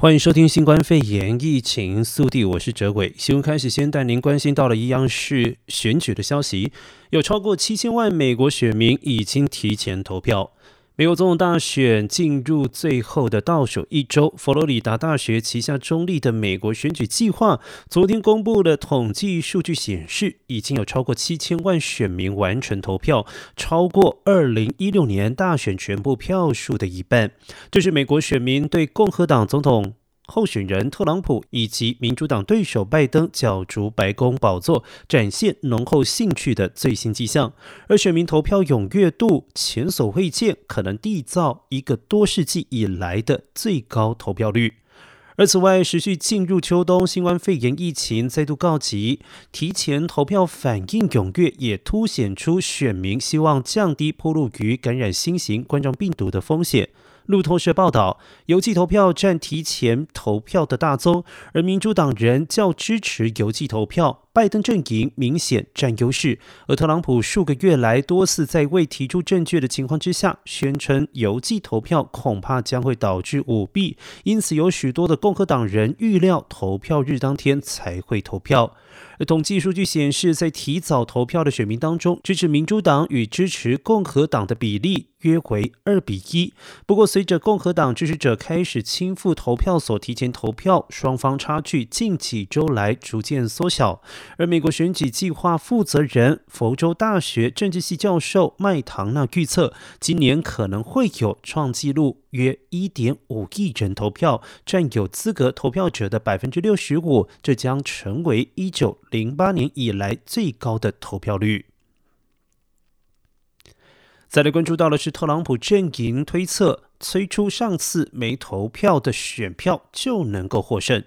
欢迎收听新冠肺炎疫情速递，我是哲伟。新闻开始，先带您关心到了一样是选举的消息，有超过七千万美国选民已经提前投票。美国总统大选进入最后的倒数一周，佛罗里达大学旗下中立的美国选举计划昨天公布的统计数据显示，已经有超过七千万选民完成投票，超过二零一六年大选全部票数的一半。这是美国选民对共和党总统候选人特朗普以及民主党对手拜登角逐白宫宝座展现浓厚兴趣的最新迹象，而选民投票踊跃度前所未见，可能缔造一个多世纪以来的最高投票率。而此外，持续进入秋冬，新冠肺炎疫情再度告急，提前投票反应踊跃，也凸显出选民希望降低暴露于感染新型冠状病毒的风险。路透社报道，邮寄投票占提前投票的大宗，而民主党人较支持邮寄投票。拜登阵营明显占优势，而特朗普数个月来多次在未提出证据的情况之下，宣称邮寄投票恐怕将会导致舞弊，因此有许多的共和党人预料投票日当天才会投票。而统计数据显示，在提早投票的选民当中，支持民主党与支持共和党的比例约为二比一。不过，随着共和党支持者开始亲赴投票所提前投票，双方差距近几周来逐渐缩小。而美国选举计划负责人、佛州大学政治系教授麦唐纳预测，今年可能会有创纪录约一点五亿人投票，占有资格投票者的百分之六十五，这将成为一九零八年以来最高的投票率。再来关注到的是，特朗普阵营推测，催出上次没投票的选票就能够获胜。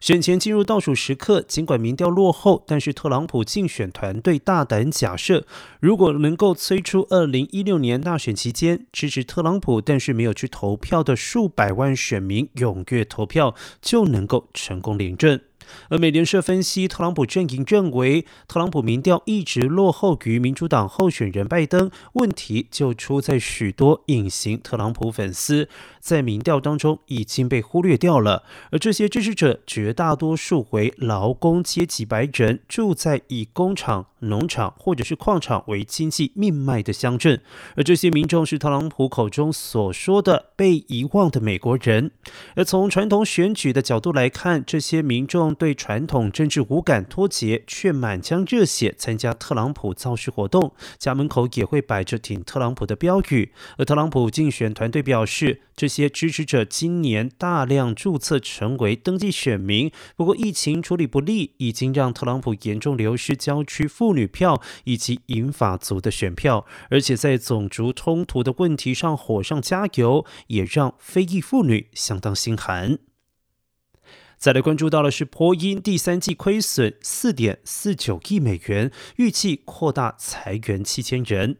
选前进入倒数时刻，尽管民调落后，但是特朗普竞选团队大胆假设，如果能够催出二零一六年大选期间支持特朗普但是没有去投票的数百万选民踊跃投票，就能够成功连胜。而美联社分析，特朗普阵营认为，特朗普民调一直落后于民主党候选人拜登，问题就出在许多隐形特朗普粉丝在民调当中已经被忽略掉了。而这些支持者绝大多数为劳工阶级白人，住在以工厂、农场或者是矿场为经济命脉的乡镇，而这些民众是特朗普口中所说的被遗忘的美国人。而从传统选举的角度来看，这些民众。对传统政治无感脱节，却满腔热血参加特朗普造势活动，家门口也会摆着挺特朗普的标语。而特朗普竞选团队表示，这些支持者今年大量注册成为登记选民，不过疫情处理不力，已经让特朗普严重流失郊区妇女票以及银法族的选票，而且在种族冲突的问题上火上加油，也让非裔妇女相当心寒。再来关注到的是，波音第三季亏损四点四九亿美元，预计扩大裁员七千人。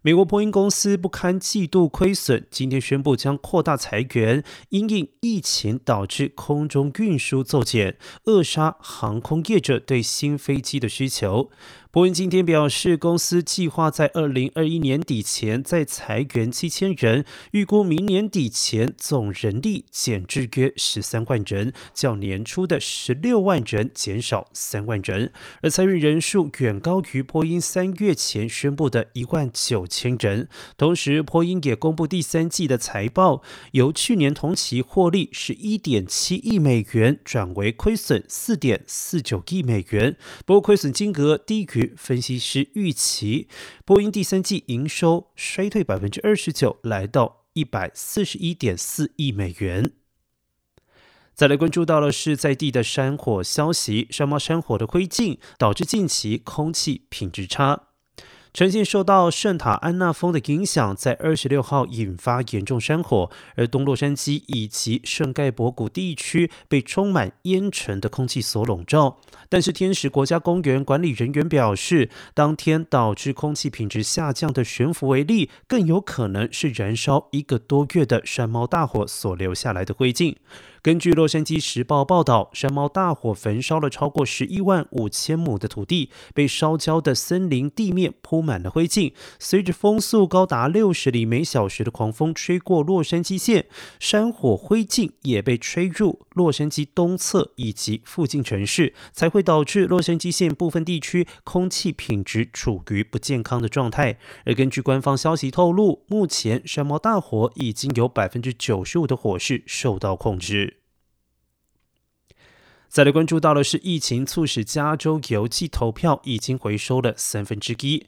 美国波音公司不堪季度亏损，今天宣布将扩大裁员，因应疫情导致空中运输骤减，扼杀航空业者对新飞机的需求。波音今天表示，公司计划在二零二一年底前再裁员七千人，预估明年底前总人力减至约十三万人，较年初的十六万人减少三万人，而裁员人数远高于波音三月前宣布的一万九千人。同时，波音也公布第三季的财报，由去年同期获利十一点七亿美元转为亏损四点四九亿美元，不过亏损金额低于。分析师预期，波音第三季营收衰退百分之二十九，来到一百四十一点四亿美元。再来关注到的是在地的山火消息，山猫山火的灰烬导致近期空气品质差。呈现受到圣塔安娜峰的影响，在二十六号引发严重山火，而东洛杉矶以及圣盖博谷地区被充满烟尘的空气所笼罩。但是天使国家公园管理人员表示，当天导致空气品质下降的悬浮微粒，更有可能是燃烧一个多月的山猫大火所留下来的灰烬。根据《洛杉矶时报》报道，山猫大火焚烧了超过十一万五千亩的土地，被烧焦的森林地面铺满了灰烬。随着风速高达六十里每小时的狂风吹过洛杉矶县，山火灰烬也被吹入洛杉矶东侧以及附近城市，才会导致洛杉矶县部分地区空气品质处于不健康的状态。而根据官方消息透露，目前山猫大火已经有百分之九十五的火势受到控制。再来关注到的是，疫情促使加州邮寄投票已经回收了三分之一。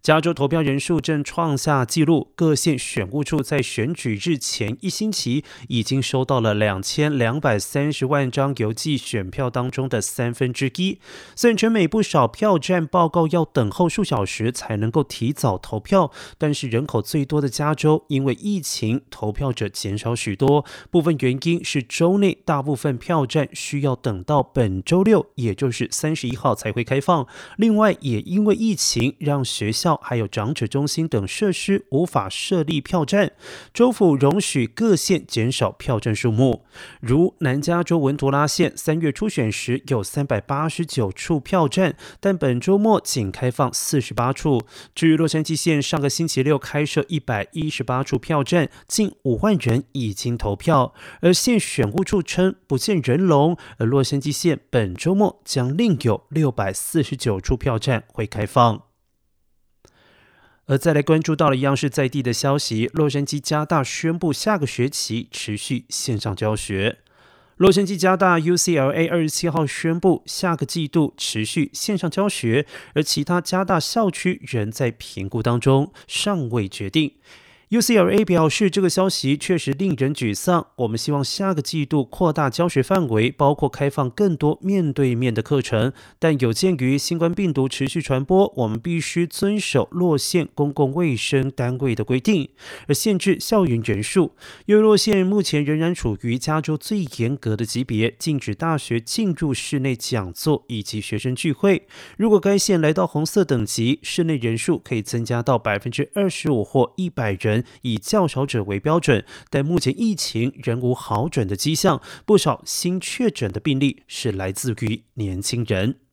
加州投票人数正创下纪录，各县选务处在选举日前一星期已经收到了两千两百三十万张邮寄选票当中的三分之一。虽然全美不少票站报告要等候数小时才能够提早投票，但是人口最多的加州因为疫情，投票者减少许多。部分原因是州内大部分票站需要等到本周六，也就是三十一号才会开放。另外，也因为疫情，让学校还有长者中心等设施无法设立票站，州府容许各县减少票站数目。如南加州文图拉县三月初选时有三百八十九处票站，但本周末仅开放四十八处。至于洛杉矶县，上个星期六开设一百一十八处票站，近五万人已经投票。而县选务处称不见人龙，而洛杉矶县本周末将另有六百四十九处票站会开放。而再来关注到了央视在地的消息，洛杉矶加大宣布下个学期持续线上教学。洛杉矶加大 UCLA 二十七号宣布下个季度持续线上教学，而其他加大校区仍在评估当中，尚未决定。UCLA 表示，这个消息确实令人沮丧。我们希望下个季度扩大教学范围，包括开放更多面对面的课程。但有鉴于新冠病毒持续传播，我们必须遵守洛县公共卫生单位的规定，而限制校园人数。因为洛县目前仍然处于加州最严格的级别，禁止大学进入室内讲座以及学生聚会。如果该县来到红色等级，室内人数可以增加到百分之二十五或一百人。以较少者为标准，但目前疫情仍无好转的迹象，不少新确诊的病例是来自于年轻人。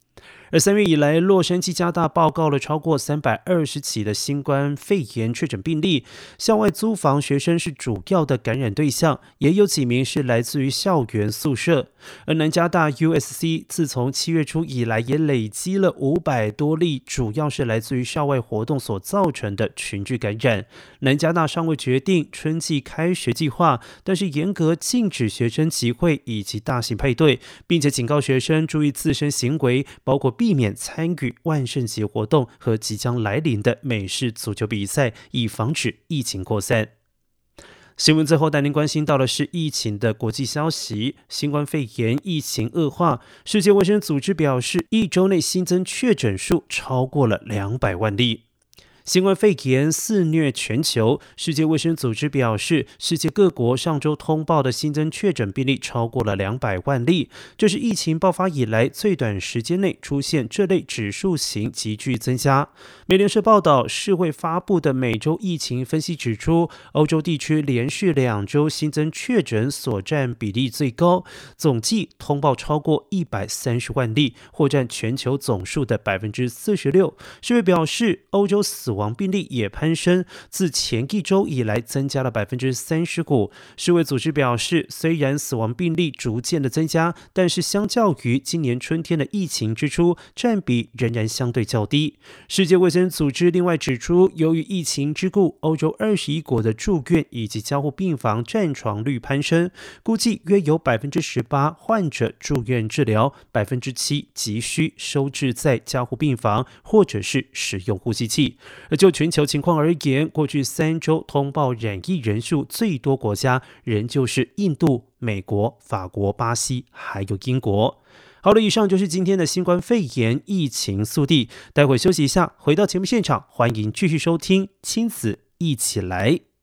而三月以来，洛杉矶加大报告了超过三百二十起的新冠肺炎确诊病例。校外租房学生是主要的感染对象，也有几名是来自于校园宿舍。而南加大 USC 自从七月初以来，也累积了五百多例，主要是来自于校外活动所造成的群聚感染。南加大尚未决定春季开学计划，但是严格禁止学生集会以及大型派对，并且警告学生注意自身行为，包括避免参与万圣节活动和即将来临的美式足球比赛，以防止疫情扩散。新闻最后带您关心到的是疫情的国际消息：新冠肺炎疫情恶化，世界卫生组织表示，一周内新增确诊数超过了两百万例。新冠肺炎肆虐全球，世界卫生组织表示，世界各国上周通报的新增确诊病例超过了两百万例，这是疫情爆发以来最短时间内出现这类指数型急剧增加。美联社报道，世卫发布的每周疫情分析指出，欧洲地区连续两周新增确诊所占比例最高，总计通报超过一百三十万例，或占全球总数的百分之四十六。世卫表示，欧洲死亡病例也攀升，自前一周以来增加了百分之三十五。世卫组织表示，虽然死亡病例逐渐的增加，但是相较于今年春天的疫情之初，占比仍然相对较低。世界卫生组织另外指出，由于疫情之故，欧洲二十一国的住院以及加护病房占床率攀升，估计约有百分之十八患者住院治疗，百分之七急需收治在加护病房或者是使用呼吸器。而就全球情况而言，过去三周通报染疫人数最多国家仍旧是印度、美国、法国、巴西，还有英国。好了，以上就是今天的新冠肺炎疫情速递。待会休息一下，回到节目现场，欢迎继续收听亲子一起来。